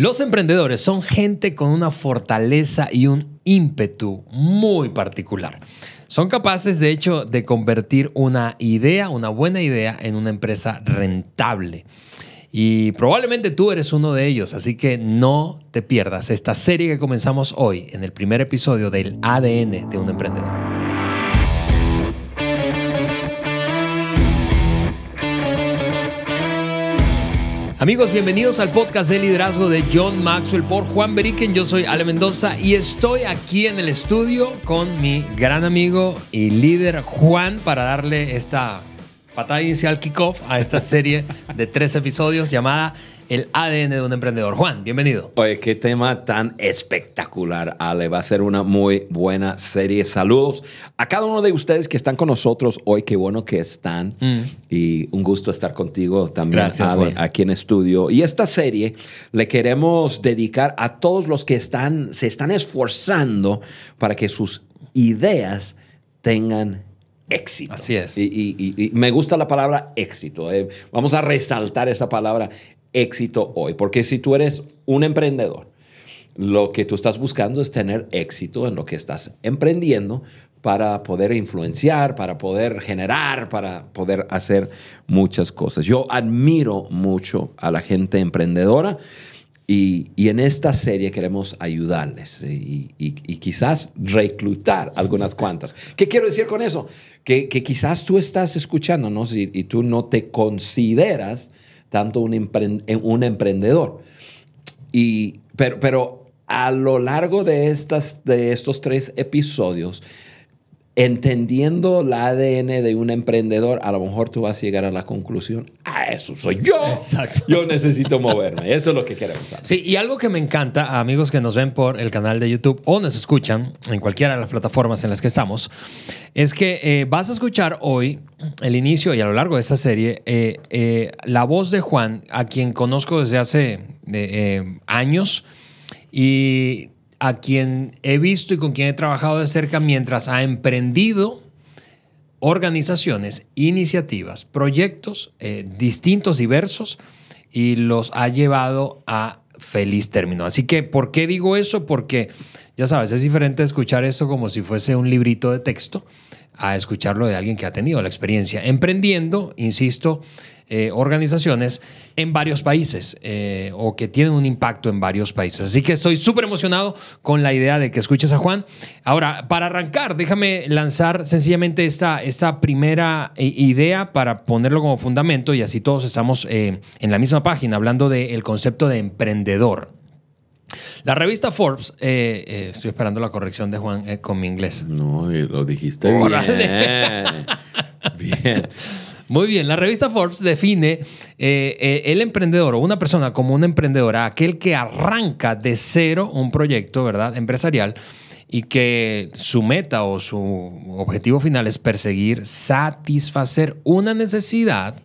Los emprendedores son gente con una fortaleza y un ímpetu muy particular. Son capaces, de hecho, de convertir una idea, una buena idea, en una empresa rentable. Y probablemente tú eres uno de ellos, así que no te pierdas esta serie que comenzamos hoy en el primer episodio del ADN de un emprendedor. Amigos, bienvenidos al podcast de liderazgo de John Maxwell por Juan Beriken. Yo soy Ale Mendoza y estoy aquí en el estudio con mi gran amigo y líder Juan para darle esta patada inicial kickoff a esta serie de tres episodios llamada el ADN de un emprendedor. Juan, bienvenido. Oye, qué tema tan espectacular, Ale. Va a ser una muy buena serie. Saludos a cada uno de ustedes que están con nosotros hoy. Qué bueno que están. Mm. Y un gusto estar contigo también, Gracias, Ale, aquí en estudio. Y esta serie le queremos dedicar a todos los que están, se están esforzando para que sus ideas tengan éxito. Así es. Y, me gusta la palabra éxito. Eh. Vamos a resaltar esa palabra éxito hoy. Porque si tú eres un emprendedor, lo que tú estás buscando es tener éxito en lo que estás emprendiendo para poder influenciar, para poder generar, para poder hacer muchas cosas. Yo admiro mucho a la gente emprendedora y, en esta serie queremos ayudarles y, quizás reclutar algunas cuantas. ¿Qué quiero decir con eso? Que, quizás tú estás escuchándonos y, y tú no te consideras tanto un, un emprendedor. Y, pero, pero a lo largo de, estas, de estos tres episodios, entendiendo el ADN de un emprendedor, a lo mejor tú vas a llegar a la conclusión, ah, eso soy yo. Exacto. Yo necesito moverme. Eso es lo que queremos. Sí, y algo que me encanta, amigos que nos ven por el canal de YouTube o nos escuchan en cualquiera de las plataformas en las que estamos, es que eh, vas a escuchar hoy el inicio y a lo largo de esta serie eh, eh, la voz de Juan, a quien conozco desde hace años y a quien he visto y con quien he trabajado de cerca mientras ha emprendido organizaciones, iniciativas, proyectos eh, distintos, diversos, y los ha llevado a feliz término. Así que, ¿por qué digo eso? Porque, ya sabes, es diferente escuchar esto como si fuese un librito de texto a escucharlo de alguien que ha tenido la experiencia emprendiendo, insisto, eh, organizaciones en varios países eh, o que tienen un impacto en varios países. Así que estoy súper emocionado con la idea de que escuches a Juan. Ahora, para arrancar, déjame lanzar sencillamente esta, esta primera eh, idea para ponerlo como fundamento y así todos estamos en la misma página hablando del concepto de emprendedor. La revista Forbes, estoy esperando la corrección de Juan con mi inglés. No, lo dijiste bien. bien. Muy bien, la revista Forbes define eh, eh, el emprendedor o una persona como un emprendedor, aquel que arranca de cero un proyecto, ¿verdad? Empresarial y que su meta o su objetivo final es perseguir, satisfacer una necesidad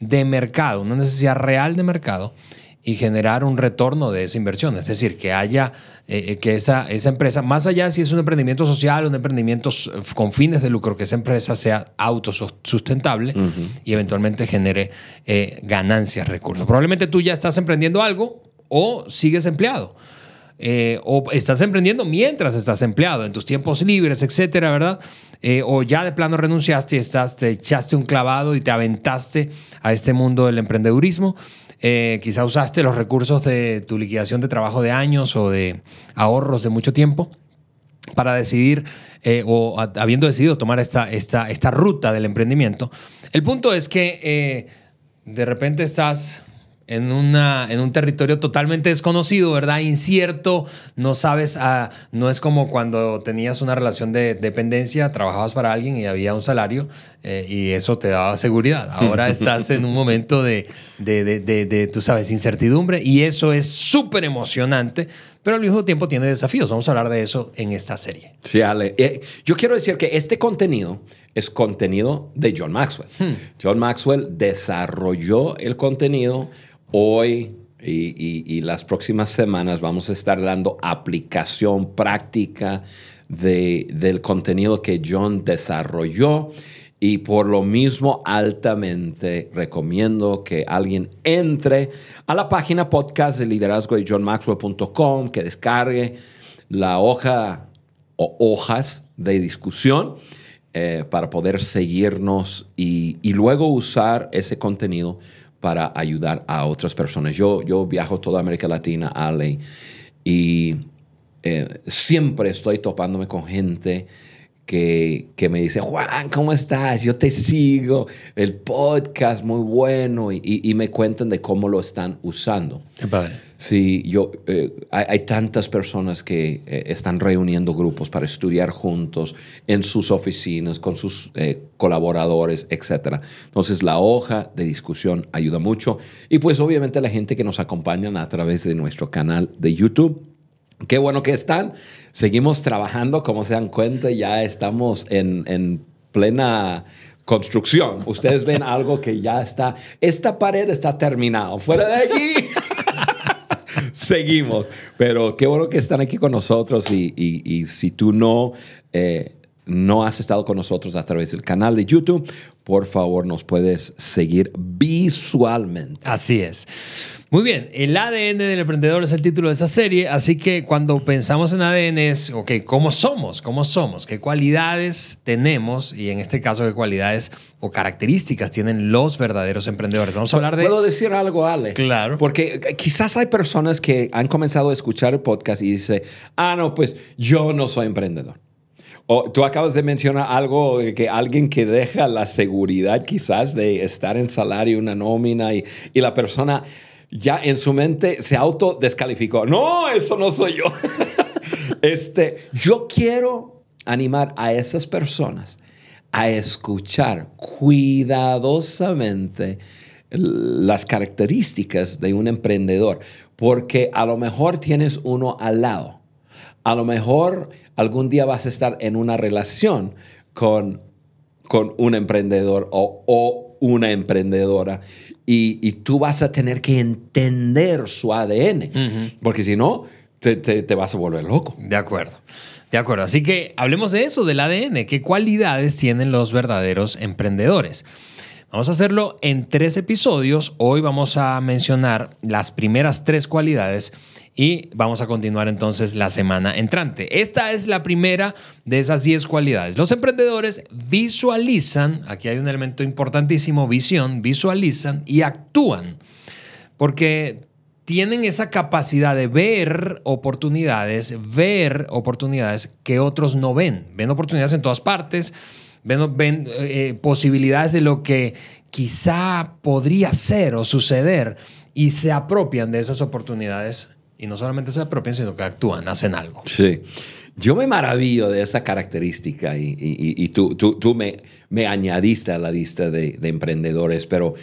de mercado, una necesidad real de mercado y generar un retorno de esa inversión. Es decir, que haya, eh, eh, que esa, esa empresa, más allá si es un emprendimiento social, un emprendimiento con fines de lucro, que esa empresa sea autosustentable y eventualmente genere eh, ganancias, recursos. Probablemente tú ya estás emprendiendo algo o sigues empleado. o estás emprendiendo mientras estás empleado, en tus tiempos libres, etcétera, ¿verdad? o ya de plano renunciaste y estás, te echaste un clavado y te aventaste a este mundo del emprendedurismo. Eh, quizá usaste los recursos de tu liquidación de trabajo de años o de ahorros de mucho tiempo para decidir eh, o habiendo decidido tomar esta, esta, esta ruta del emprendimiento. El punto es que eh, de repente estás en, una, en un territorio totalmente desconocido, ¿verdad? Incierto, no sabes, ah, no es como cuando tenías una relación de dependencia, trabajabas para alguien y había un salario eh, y eso te daba seguridad. Ahora estás en un momento de, de, de, de tú sabes, incertidumbre y eso es súper emocionante, pero al mismo tiempo tiene desafíos. Vamos a hablar de eso en esta serie. Sí, Ale. Eh, yo quiero decir que este contenido es contenido de John Maxwell. Hmm. John Maxwell desarrolló el contenido Hoy y, las próximas semanas vamos a estar dando aplicación práctica del contenido que John desarrolló. Y por lo mismo, altamente recomiendo que alguien entre a la página podcast de liderazgo de johnmaxwell.com, que descargue la hoja o hojas de discusión eh, para poder seguirnos y, y, luego usar ese contenido para ayudar a otras personas. Yo, yo viajo toda América Latina, Ale, y eh, siempre estoy topándome con gente que, que, me dice, Juan, ¿cómo estás? Yo te sigo, el podcast muy bueno, y, y, me cuentan de cómo lo están usando. Sí, yo, eh, hay, tantas personas que eh, están reuniendo grupos para estudiar juntos en sus oficinas, con sus eh, colaboradores, etc. Entonces, la hoja de discusión ayuda mucho. Y pues obviamente la gente que nos acompaña a través de nuestro canal de YouTube. Qué bueno que están. Seguimos trabajando, como se dan cuenta, ya estamos en, en plena construcción. Ustedes ven algo que ya está, esta pared está terminada. Fuera de aquí. Seguimos. Pero qué bueno que están aquí con nosotros y, si tú no... Eh, no has estado con nosotros a través del canal de YouTube, por favor nos puedes seguir visualmente. Así es. Muy bien, el ADN del emprendedor es el título de esta serie, así que cuando pensamos en ADN es, ok, ¿cómo somos? ¿Cómo somos? ¿Qué cualidades tenemos? Y en este caso, ¿qué cualidades o características tienen los verdaderos emprendedores? Vamos a hablar de... ¿Puedo decir algo, Ale? Claro. Porque quizás hay personas que han comenzado a escuchar el podcast y dicen, ah, no, pues yo no soy emprendedor. O tú acabas de mencionar algo que alguien que deja la seguridad quizás de estar en salario, una nómina y, y la persona ya en su mente se autodescalificó. No, eso no soy yo. este, yo quiero animar a esas personas a escuchar cuidadosamente las características de un emprendedor, porque a lo mejor tienes uno al lado. A lo mejor algún día vas a estar en una relación con, con un emprendedor o, o una emprendedora y, y, tú vas a tener que entender su ADN, uh -huh. porque si no, te, te, te, vas a volver loco. De acuerdo. De acuerdo. Así que hablemos de eso, del ADN. ¿Qué cualidades tienen los verdaderos emprendedores? Vamos a hacerlo en tres episodios. Hoy vamos a mencionar las primeras tres cualidades y vamos a continuar entonces la semana entrante. Esta es la primera de esas 10 cualidades. Los emprendedores visualizan, aquí hay un elemento importantísimo, visión, visualizan y actúan, porque tienen esa capacidad de ver oportunidades, ver oportunidades que otros no ven. Ven oportunidades en todas partes, ven, ven eh, posibilidades de lo que quizá podría ser o suceder y se apropian de esas oportunidades y no solamente se apropian, sino que actúan, hacen algo. Sí. Yo me maravillo de esa característica y, y, y tú, tú, tú me, me, añadiste a la lista de, de, emprendedores, pero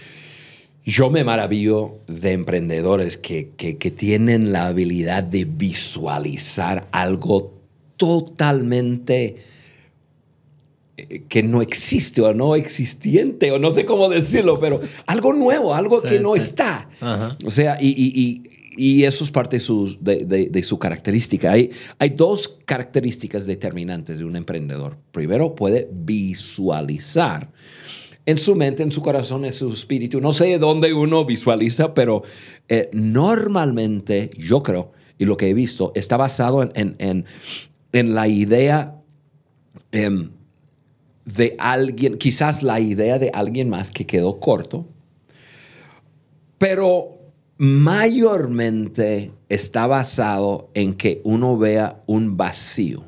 yo me maravillo de emprendedores que, que, que tienen la habilidad de visualizar algo totalmente eh, que no existe o no existiente, o no sé cómo decirlo, pero algo nuevo, algo sí, que no sí. está. Ajá. O sea, y, y, y eso es parte de su, característica. Hay, dos características determinantes de un emprendedor. Primero, puede visualizar en su mente, en su corazón, en su espíritu. No sé dónde uno visualiza, pero eh, normalmente yo creo, y lo que he visto, está basado en, la idea eh, de alguien, quizás la idea de alguien más que quedó corto, pero mayormente está basado en que uno vea un vacío,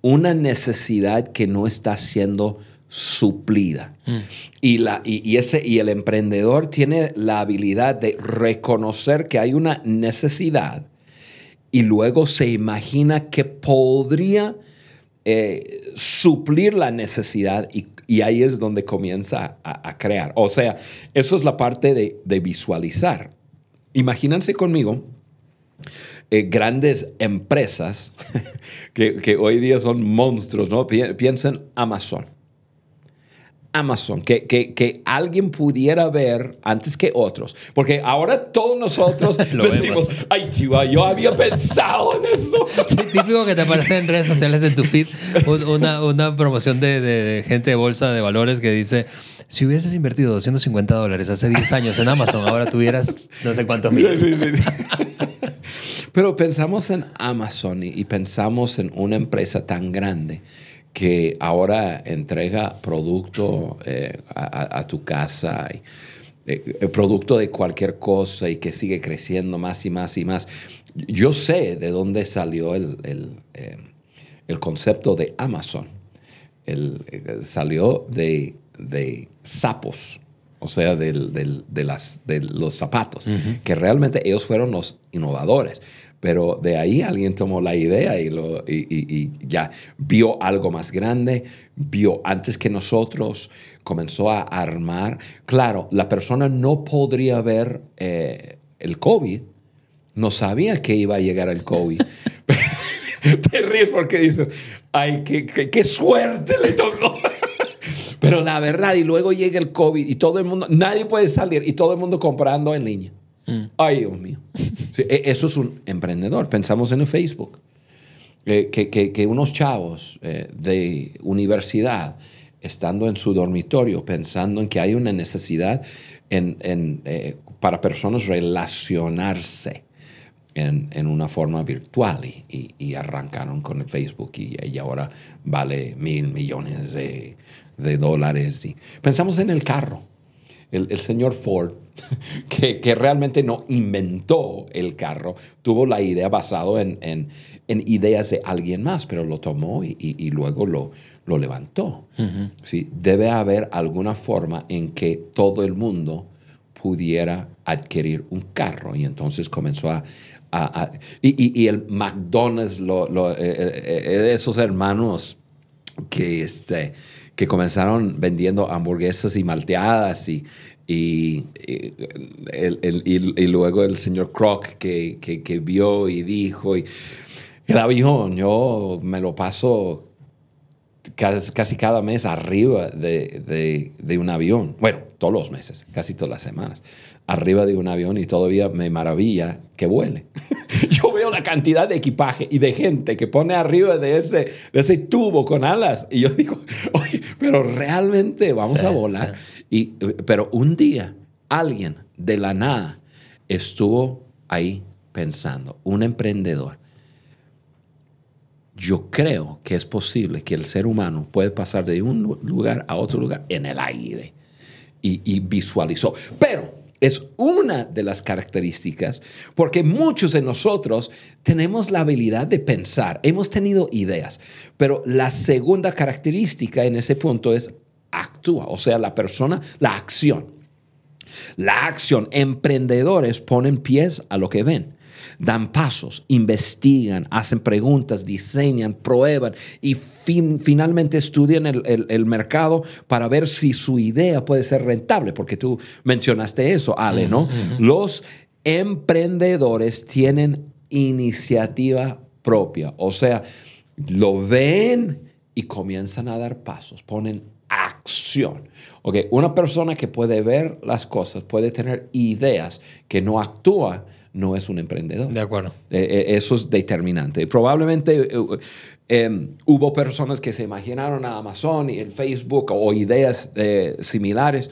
una necesidad que no está siendo suplida. Mm. Y, la, y, y, ese, y el emprendedor tiene la habilidad de reconocer que hay una necesidad y luego se imagina que podría eh, suplir la necesidad y, y, ahí es donde comienza a, a, crear. O sea, eso es la parte de, de visualizar. Imagínense conmigo eh, grandes empresas que, que, hoy día son monstruos, ¿no? Piensen Amazon. Amazon, que, que, que, alguien pudiera ver antes que otros. Porque ahora todos nosotros decimos, ay, chiva, yo había pensado en eso. Sí, típico que te aparece en redes sociales en tu feed una, una promoción de, de, gente de bolsa de valores que dice, si hubieses invertido 250 dólares hace 10 años en Amazon, ahora tuvieras no sé cuántos millones. Pero pensamos en Amazon y pensamos en una empresa tan grande que ahora entrega producto eh, a, tu casa, eh, producto de cualquier cosa y que sigue creciendo más y más y más. Yo sé de dónde salió el, el, eh, concepto de Amazon. salió de, de, sapos, o sea, de, las, de los zapatos, que realmente ellos fueron los innovadores. Pero de ahí alguien tomó la idea y, lo, y, ya vio algo más grande, vio antes que nosotros, comenzó a armar. Claro, la persona no podría ver eh, el COVID, no sabía que iba a llegar el COVID. Te ríes porque dices, ay, qué, qué suerte le tocó. Pero la verdad, y luego llega el COVID y todo el mundo, nadie puede salir y todo el mundo comprando en línea. Mm. Ay, Dios mío. E, eso es un emprendedor. Pensamos en el Facebook. Eh, que, que, unos chavos eh, de universidad, estando en su dormitorio, pensando en que hay una necesidad en, en, eh, para personas relacionarse en, en, una forma virtual y, y, arrancaron con el Facebook y, y, ahora vale mil millones de, de dólares. Y pensamos en el carro. El, el señor Ford que, realmente no inventó el carro, tuvo la idea basado en, ideas de alguien más, pero lo tomó y, luego lo, lo levantó. ¿sí? Debe haber alguna forma en que todo el mundo pudiera adquirir un carro y entonces comenzó a... y, el McDonald's, lo, eh, eh, eh, esos hermanos que, este, que comenzaron vendiendo hamburguesas y malteadas y, y, y, luego el señor Croc que, que, vio y dijo, y el avión, yo me lo paso casi, cada mes arriba de, de, un avión. Bueno, todos los meses, casi todas las semanas, arriba de un avión y todavía me maravilla que vuele. yo veo la cantidad de equipaje y de gente que pone arriba de ese, de ese tubo con alas y yo digo, oye, pero realmente vamos a volar. Y, pero un día alguien de la nada estuvo ahí pensando, un emprendedor. Yo creo que es posible que el ser humano puede pasar de un lugar a otro lugar en el aire. Y, y visualizó. Pero es una de las características, porque muchos de nosotros tenemos la habilidad de pensar, hemos tenido ideas, pero la segunda característica en ese punto es actúa, o sea, la persona, la acción. La acción, emprendedores ponen pies a lo que ven, dan pasos, investigan, hacen preguntas, diseñan, prueban y finalmente estudian el, mercado para ver si su idea puede ser rentable, porque tú mencionaste eso, Ale, ¿no? Los emprendedores tienen iniciativa propia, o sea, lo ven y comienzan a dar pasos, ponen acción. Okay, una persona que puede ver las cosas, puede tener ideas, que no actúa, no es un emprendedor. De acuerdo. Eh, eh, eso es determinante. Probablemente eh, em, hubo personas que se imaginaron a Amazon y el Facebook o ideas similares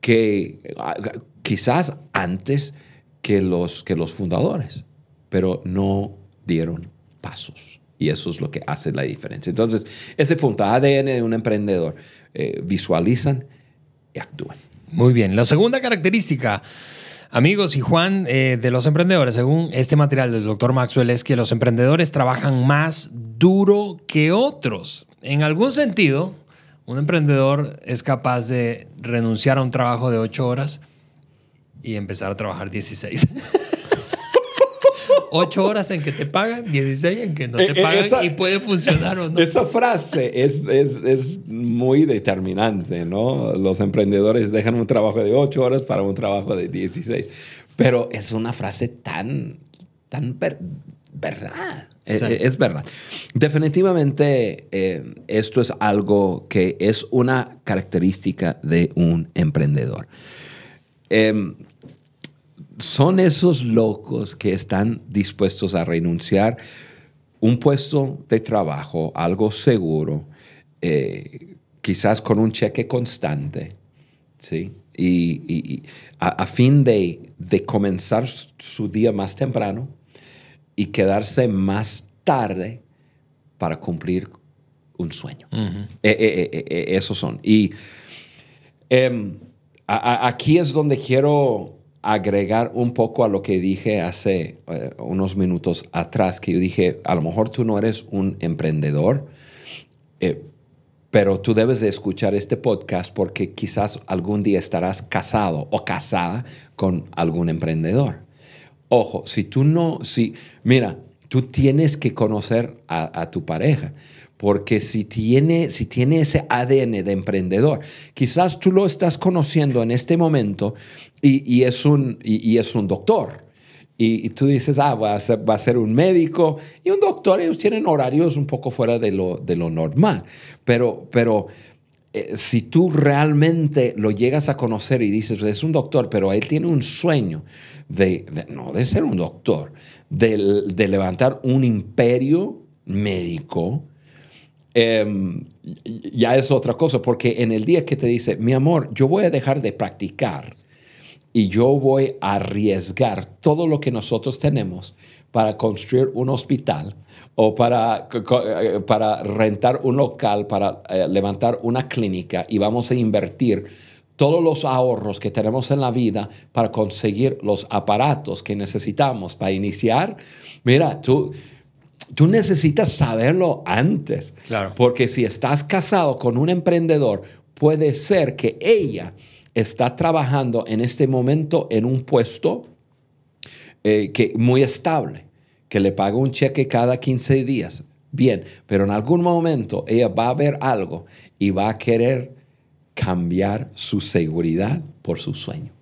que ah, quizás antes que los, que los fundadores, pero no dieron pasos. Y eso es lo que hace la diferencia. Entonces, ese punto, ADN de un emprendedor, eh, visualizan y actúan. Muy bien. La segunda característica, amigos y Juan, eh, de los emprendedores, según este material del doctor Maxwell, es que los emprendedores trabajan más duro que otros. En algún sentido, un emprendedor es capaz de renunciar a un trabajo de 8 horas y empezar a trabajar 16. 8 horas en que te pagan, 16 en que no te eh, pagan y puede funcionar o no. Esa frase es, es, es, muy determinante, ¿no? Los emprendedores dejan un trabajo de 8 horas para un trabajo de 16. Pero es una frase tan, tan verdad. E, e, es, verdad. Definitivamente eh, esto es algo que es una característica de un emprendedor. Em, son esos locos que están dispuestos a renunciar un puesto de trabajo, algo seguro, eh, quizás con un cheque constante, ¿sí? Y, a, fin de, comenzar su día más temprano y quedarse más tarde para cumplir un sueño. Eh, eh, esos son. Y em, aquí es donde quiero agregar un poco a lo que dije hace eh, unos minutos atrás, que yo dije, a lo mejor tú no eres un emprendedor, eh, pero tú debes de escuchar este podcast porque quizás algún día estarás casado o casada con algún emprendedor. Ojo, si tú no, si, mira, tú tienes que conocer a tu pareja porque si tiene, si tiene ese ADN de emprendedor, quizás tú lo estás conociendo en este momento y, es, un, y, es un doctor. Y, tú dices, ah, va a, ser, va a ser un médico y un doctor, ellos tienen horarios un poco fuera de lo, de lo normal, pero, pero eh, si tú realmente lo llegas a conocer y dices, es un doctor, pero él tiene un sueño de, no de ser un doctor, de, de levantar un imperio médico, Em, ya es otra cosa, porque en el día que te dice, mi amor, yo voy a dejar de practicar y yo voy a arriesgar todo lo que nosotros tenemos para construir un hospital o para, eh, para rentar un local, para eh, levantar una clínica y vamos a invertir todos los ahorros que tenemos en la vida para conseguir los aparatos que necesitamos para iniciar. Mira, tú, tú necesitas saberlo antes. Claro. Porque si estás casado con un emprendedor, puede ser que ella está trabajando en este momento en un puesto eh, que, muy estable, que le paga un cheque cada 15 días. Bien, pero en algún momento ella va a ver algo y va a querer cambiar su seguridad por su sueño.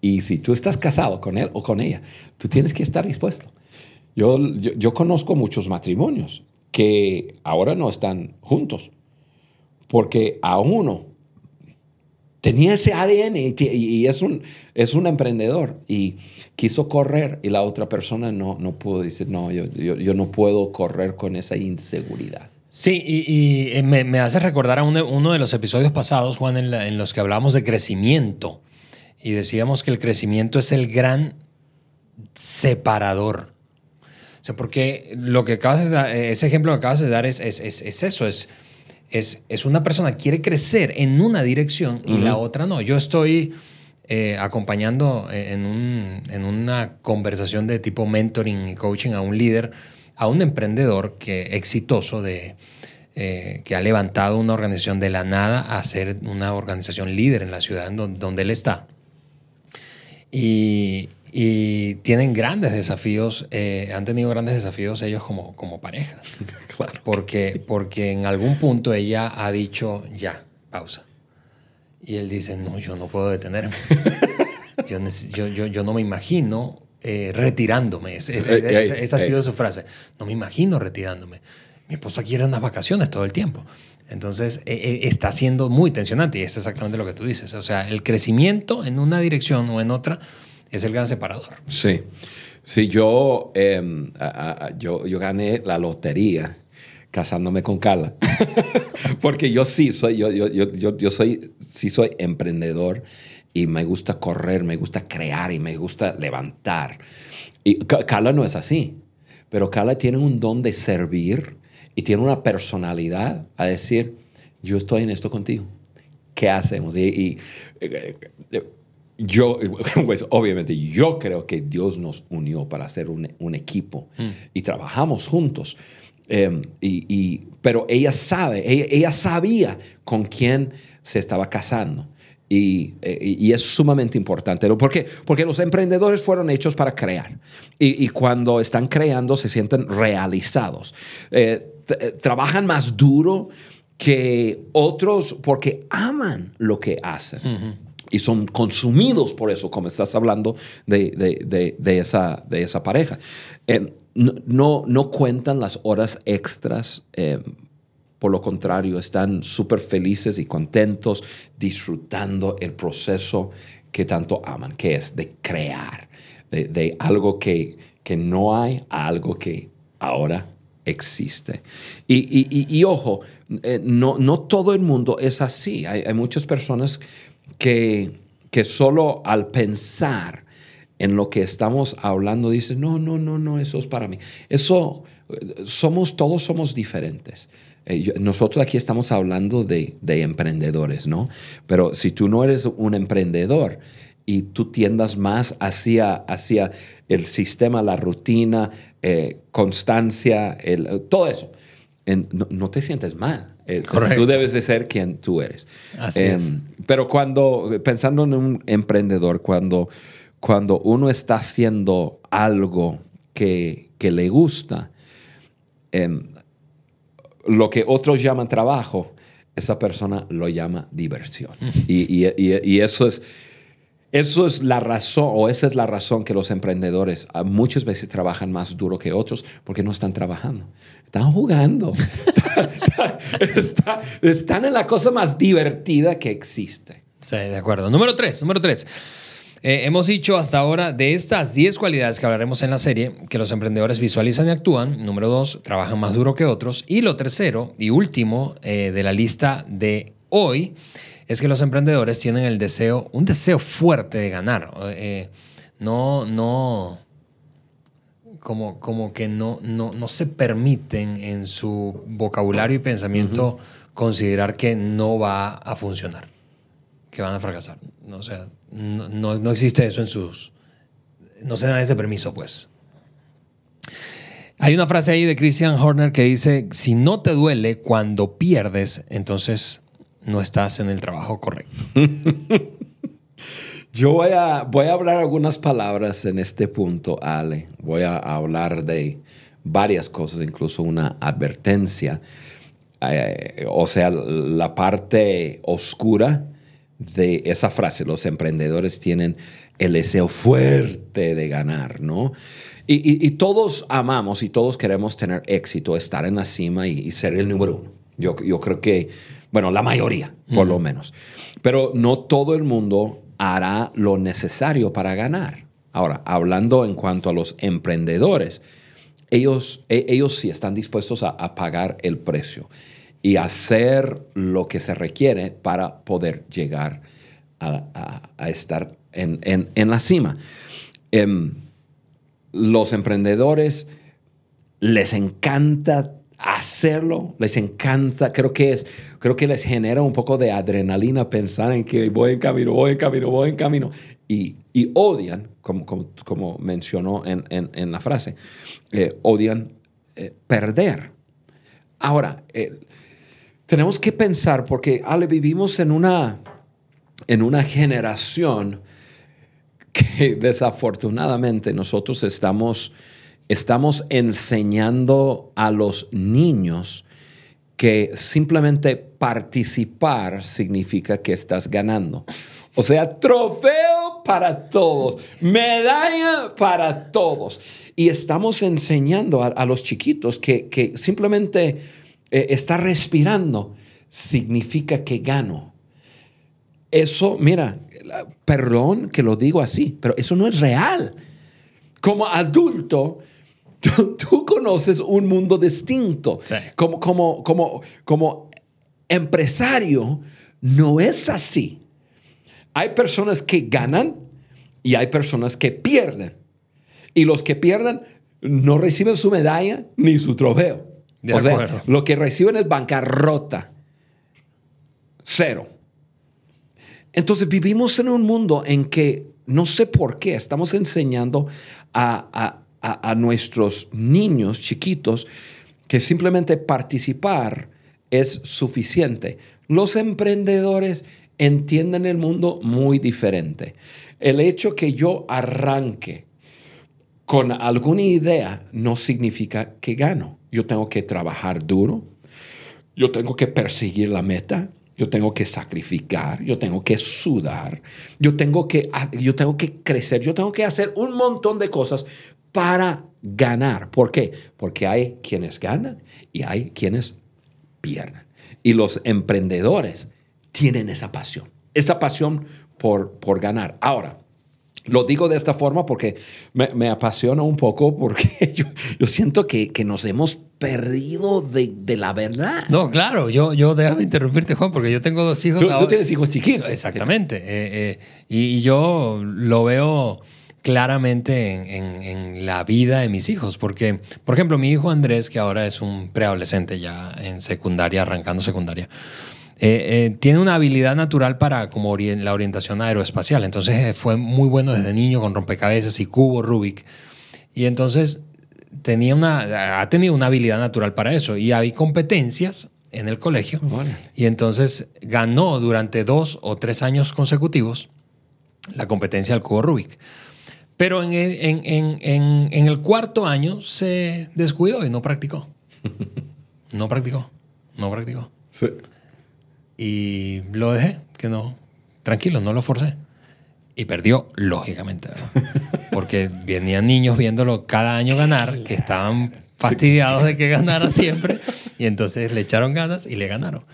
Y si tú estás casado con él o con ella, tú tienes que estar dispuesto. Yo, yo, conozco muchos matrimonios que ahora no están juntos porque a uno tenía ese ADN y, es, un, es un emprendedor y quiso correr y la otra persona no, no pudo decir, no, yo, yo, no puedo correr con esa inseguridad. Sí, y, eh, me, me, hace recordar a uno, de los episodios pasados, Juan, en, en los que hablamos de crecimiento y decíamos que el crecimiento es el gran separador sea, porque lo que acabas de dar, ese ejemplo que acabas de dar es, es, es, es eso, es, es, es, una persona que quiere crecer en una dirección y la otra no. Yo estoy eh, acompañando en, un, en una conversación de tipo mentoring y coaching a un líder, a un emprendedor que, exitoso de, eh, que ha levantado una organización de la nada a ser una organización líder en la ciudad donde, donde él está. Y, y tienen grandes desafíos, eh, han tenido grandes desafíos ellos como, como pareja. claro. Porque, porque en algún punto ella ha dicho, ya, pausa. Y él dice, no, yo no puedo detenerme. yo, yo, yo, no me imagino eh, retirándome. esa ha sido su frase. No me imagino retirándome. Mi esposa quiere unas vacaciones todo el tiempo. Entonces, e, e, está siendo muy tensionante y es exactamente lo que tú dices. O sea, el crecimiento en una dirección o en otra es el gran separador. Sí. Sí, yo, em, yo, yo gané la lotería casándome con Carla. Porque yo sí soy, yo, yo, yo, yo, soy, sí soy emprendedor y me gusta correr, me gusta crear y me gusta levantar. Y Carla no es así, pero Carla tiene un don de servir y tiene una personalidad a decir, yo estoy en esto contigo. ¿Qué hacemos? y eh, eh, yo, pues obviamente yo creo que Dios nos unió para hacer un, un equipo mm. y trabajamos juntos. Em, y, pero ella sabe, ella, sabía con quién se estaba casando. Y, eh, y, es sumamente importante. ¿Por qué? Porque los emprendedores fueron hechos para crear. Y, y cuando están creando se sienten realizados. Eh, eh, trabajan más duro que otros porque aman lo que hacen. Y son consumidos por eso, como estás hablando de, de, de, esa, de esa pareja. Eh, no, no, cuentan las horas extras. Eh, por lo contrario, están súper felices y contentos disfrutando el proceso que tanto aman, que es de crear, de, algo que, que, no hay a algo que ahora existe. Y, y, ojo, eh, no, no todo el mundo es así. Hay, hay muchas personas que, que solo al pensar en lo que estamos hablando dicen, no, no, no, no, eso es para mí. Eso, somos, todos somos diferentes. Eh, nosotros aquí estamos hablando de, de, emprendedores, ¿no? Pero si tú no eres un emprendedor y tú tiendas más hacia, hacia el sistema, la rutina, eh, constancia, el, todo eso, no, te sientes mal. Eh, tú debes de ser quien tú eres. Así es. Em, pero cuando, pensando en un emprendedor, cuando, cuando uno está haciendo algo que, que le gusta, em, lo que otros llaman trabajo, esa persona lo llama diversión. y, y, y, eso es... Eso es la razón, o esa es la razón que los emprendedores ah, muchas veces trabajan más duro que otros porque no están trabajando. Están jugando. están en la cosa más divertida que existe. Sí, de acuerdo. Número tres, número tres. Eh, hemos dicho hasta ahora de estas 10 cualidades que hablaremos en la serie que los emprendedores visualizan y actúan. Número dos, trabajan más duro que otros. Y lo tercero y último eh, de la lista de hoy es que los emprendedores tienen el deseo, un deseo fuerte de ganar. Eh, no, no, como, como que no, no, no se permiten en su vocabulario y pensamiento considerar que no va a funcionar, que van a fracasar. O sea, no, no, existe eso en sus... No se dan ese permiso, pues. Hay una frase ahí de Christian Horner que dice, si no te duele cuando pierdes, entonces no estás en el trabajo correcto. Yo voy a, voy a hablar algunas palabras en este punto, Ale. Voy a hablar de varias cosas, incluso una advertencia. Eh, o sea, la parte oscura de esa frase, los emprendedores tienen el deseo fuerte de ganar, ¿no? Y, todos amamos y todos queremos tener éxito, estar en la cima y, ser el número uno. Yo, yo, creo que, bueno, la mayoría, por lo menos. Pero no todo el mundo hará lo necesario para ganar. Ahora, hablando en cuanto a los emprendedores, ellos, e, ellos sí están dispuestos a, a pagar el precio y hacer lo que se requiere para poder llegar a, estar en, la cima. Em, los emprendedores les encanta hacerlo, les encanta, creo que es, creo que les genera un poco de adrenalina pensar en que voy en camino, voy en camino, voy en camino, y, odian, como, como, mencionó en, la frase, eh, odian eh, perder. Ahora, eh, tenemos que pensar, porque vivimos en una, en una generación que desafortunadamente nosotros estamos, estamos enseñando a los niños que simplemente participar significa que estás ganando. O sea, trofeo para todos, medalla para todos. Y estamos enseñando a, los chiquitos que, que simplemente eh, estar respirando significa que gano. Eso, mira, perdón que lo digo así, pero eso no es real. Como adulto, tú, conoces un mundo distinto. Como, como, como, como empresario, no es así. Hay personas que ganan y hay personas que pierden. Y los que pierden no reciben su medalla ni su trofeo o sea, lo que reciben es bancarrota. Cero. Entonces vivimos en un mundo en que no sé por qué estamos enseñando a, nuestros niños chiquitos que simplemente participar es suficiente. Los emprendedores entienden el mundo muy diferente. El hecho que yo arranque con alguna idea no significa que gano. Yo tengo que trabajar duro, yo tengo que perseguir la meta, yo tengo que sacrificar, yo tengo que sudar, yo tengo que, yo tengo que crecer, yo tengo que hacer un montón de cosas para ganar. ¿Por qué? Porque hay quienes ganan y hay quienes pierden. Y los emprendedores tienen esa pasión, esa pasión por, por ganar. Ahora, lo digo de esta forma porque me, apasiona un poco, porque yo, siento que, nos hemos perdido de, la verdad. No, claro, yo, yo déjame interrumpirte, Juan, porque yo tengo dos hijos. Tú, tienes hijos chiquitos. Exactamente. Eh, eh, y, yo lo veo claramente en, en, la vida de mis hijos, porque, por ejemplo, mi hijo Andrés, que ahora es un preadolescente ya en secundaria, arrancando secundaria, eh, eh, tiene una habilidad natural para como la orientación aeroespacial. Entonces eh, fue muy bueno desde niño con rompecabezas y cubo Rubik. Y entonces tenía una, ha tenido una habilidad natural para eso. Y hay competencias en el colegio. Y entonces ganó durante dos o tres años consecutivos la competencia del cubo Rubik. Pero en, en, en, en el cuarto año se descuidó y no practicó. No practicó. No practicó. Sí. Y lo dejé, que no, tranquilo, no lo forcé. Y perdió, lógicamente, Porque venían niños viéndolo cada año ganar, que estaban fastidiados de que ganara siempre, y entonces le echaron ganas y le ganaron.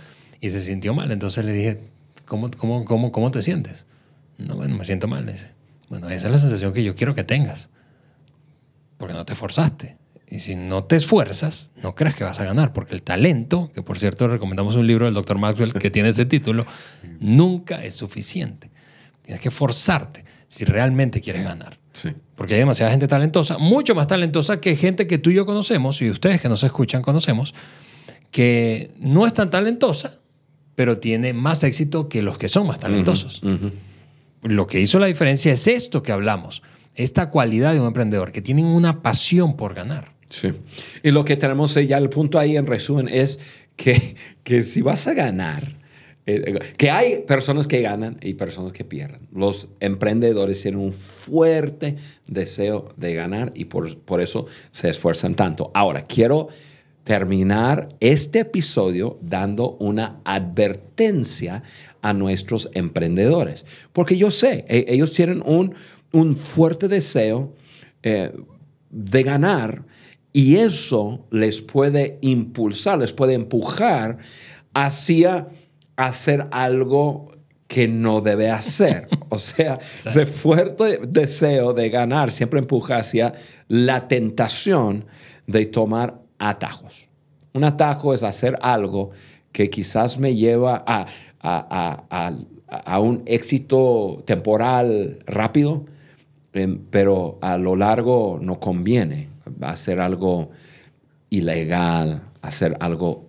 Y se sintió mal. Entonces le dije, ¿cómo, cómo, cómo, cómo te sientes? No, bueno, me siento mal. Dice, bueno, esa es la sensación que yo quiero que tengas, porque no te forzaste. Y si no te esfuerzas, no crees que vas a ganar, porque el talento, que por cierto recomendamos un libro del doctor Maxwell que tiene ese título, nunca es suficiente. Tienes que forzarte si realmente quieres ganar. Sí. Porque hay demasiada gente talentosa, mucho más talentosa que gente que tú y yo conocemos, y ustedes que nos escuchan conocemos, que no es tan talentosa, pero tiene más éxito que los que son más talentosos. Lo que hizo la diferencia es esto que hablamos, esta cualidad de un emprendedor, que tienen una pasión por ganar. Sí. Y lo que tenemos ya el punto ahí en resumen es que, que si vas a ganar, eh, que hay personas que ganan y personas que pierden. Los emprendedores tienen un fuerte deseo de ganar y por, por eso se esfuerzan tanto. Ahora, quiero terminar este episodio dando una advertencia a nuestros emprendedores, porque yo sé, e, ellos tienen un, un fuerte deseo eh, de ganar, y eso les puede impulsar, les puede empujar hacia hacer algo que no debe hacer. O sea, ese fuerte deseo de ganar siempre empuja hacia la tentación de tomar atajos. Un atajo es hacer algo que quizás me lleva a, a, un éxito temporal rápido, em, pero a lo largo no conviene hacer algo ilegal, hacer algo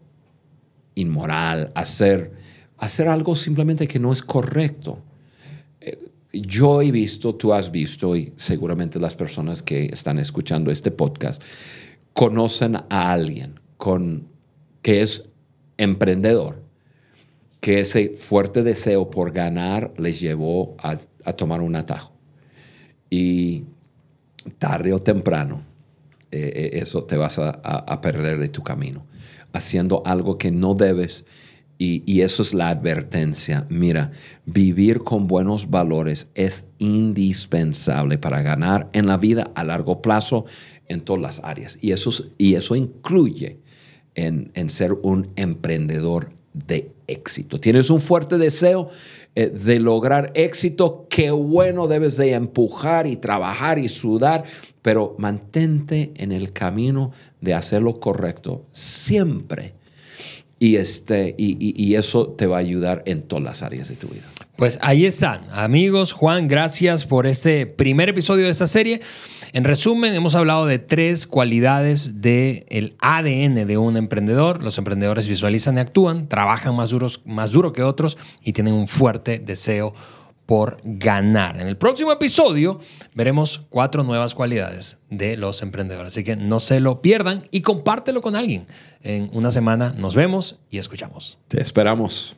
inmoral, hacer, hacer algo simplemente que no es correcto. Eh, yo he visto, tú has visto, y seguramente las personas que están escuchando este podcast conocen a alguien con, que es emprendedor, que ese fuerte deseo por ganar les llevó a, tomar un atajo. Y tarde o temprano, eh, eh, eso te vas a, perder de tu camino, haciendo algo que no debes. Y, y, eso es la advertencia. Mira, vivir con buenos valores es indispensable para ganar en la vida a largo plazo en todas las áreas. Y eso, y eso incluye en, en ser un emprendedor de éxito. Tienes un fuerte deseo eh, de lograr éxito, qué bueno debes de empujar y trabajar y sudar, pero mantente en el camino de hacer lo correcto siempre. Y, este, y, eso te va a ayudar en todas las áreas de tu vida. Pues ahí están, amigos. Juan, gracias por este primer episodio de esta serie. En resumen, hemos hablado de tres cualidades del ADN de un emprendedor. Los emprendedores visualizan y actúan, trabajan más, duros, más duro que otros y tienen un fuerte deseo por ganar. En el próximo episodio veremos cuatro nuevas cualidades de los emprendedores. Así que no se lo pierdan y compártelo con alguien. En una semana nos vemos y escuchamos. Te esperamos.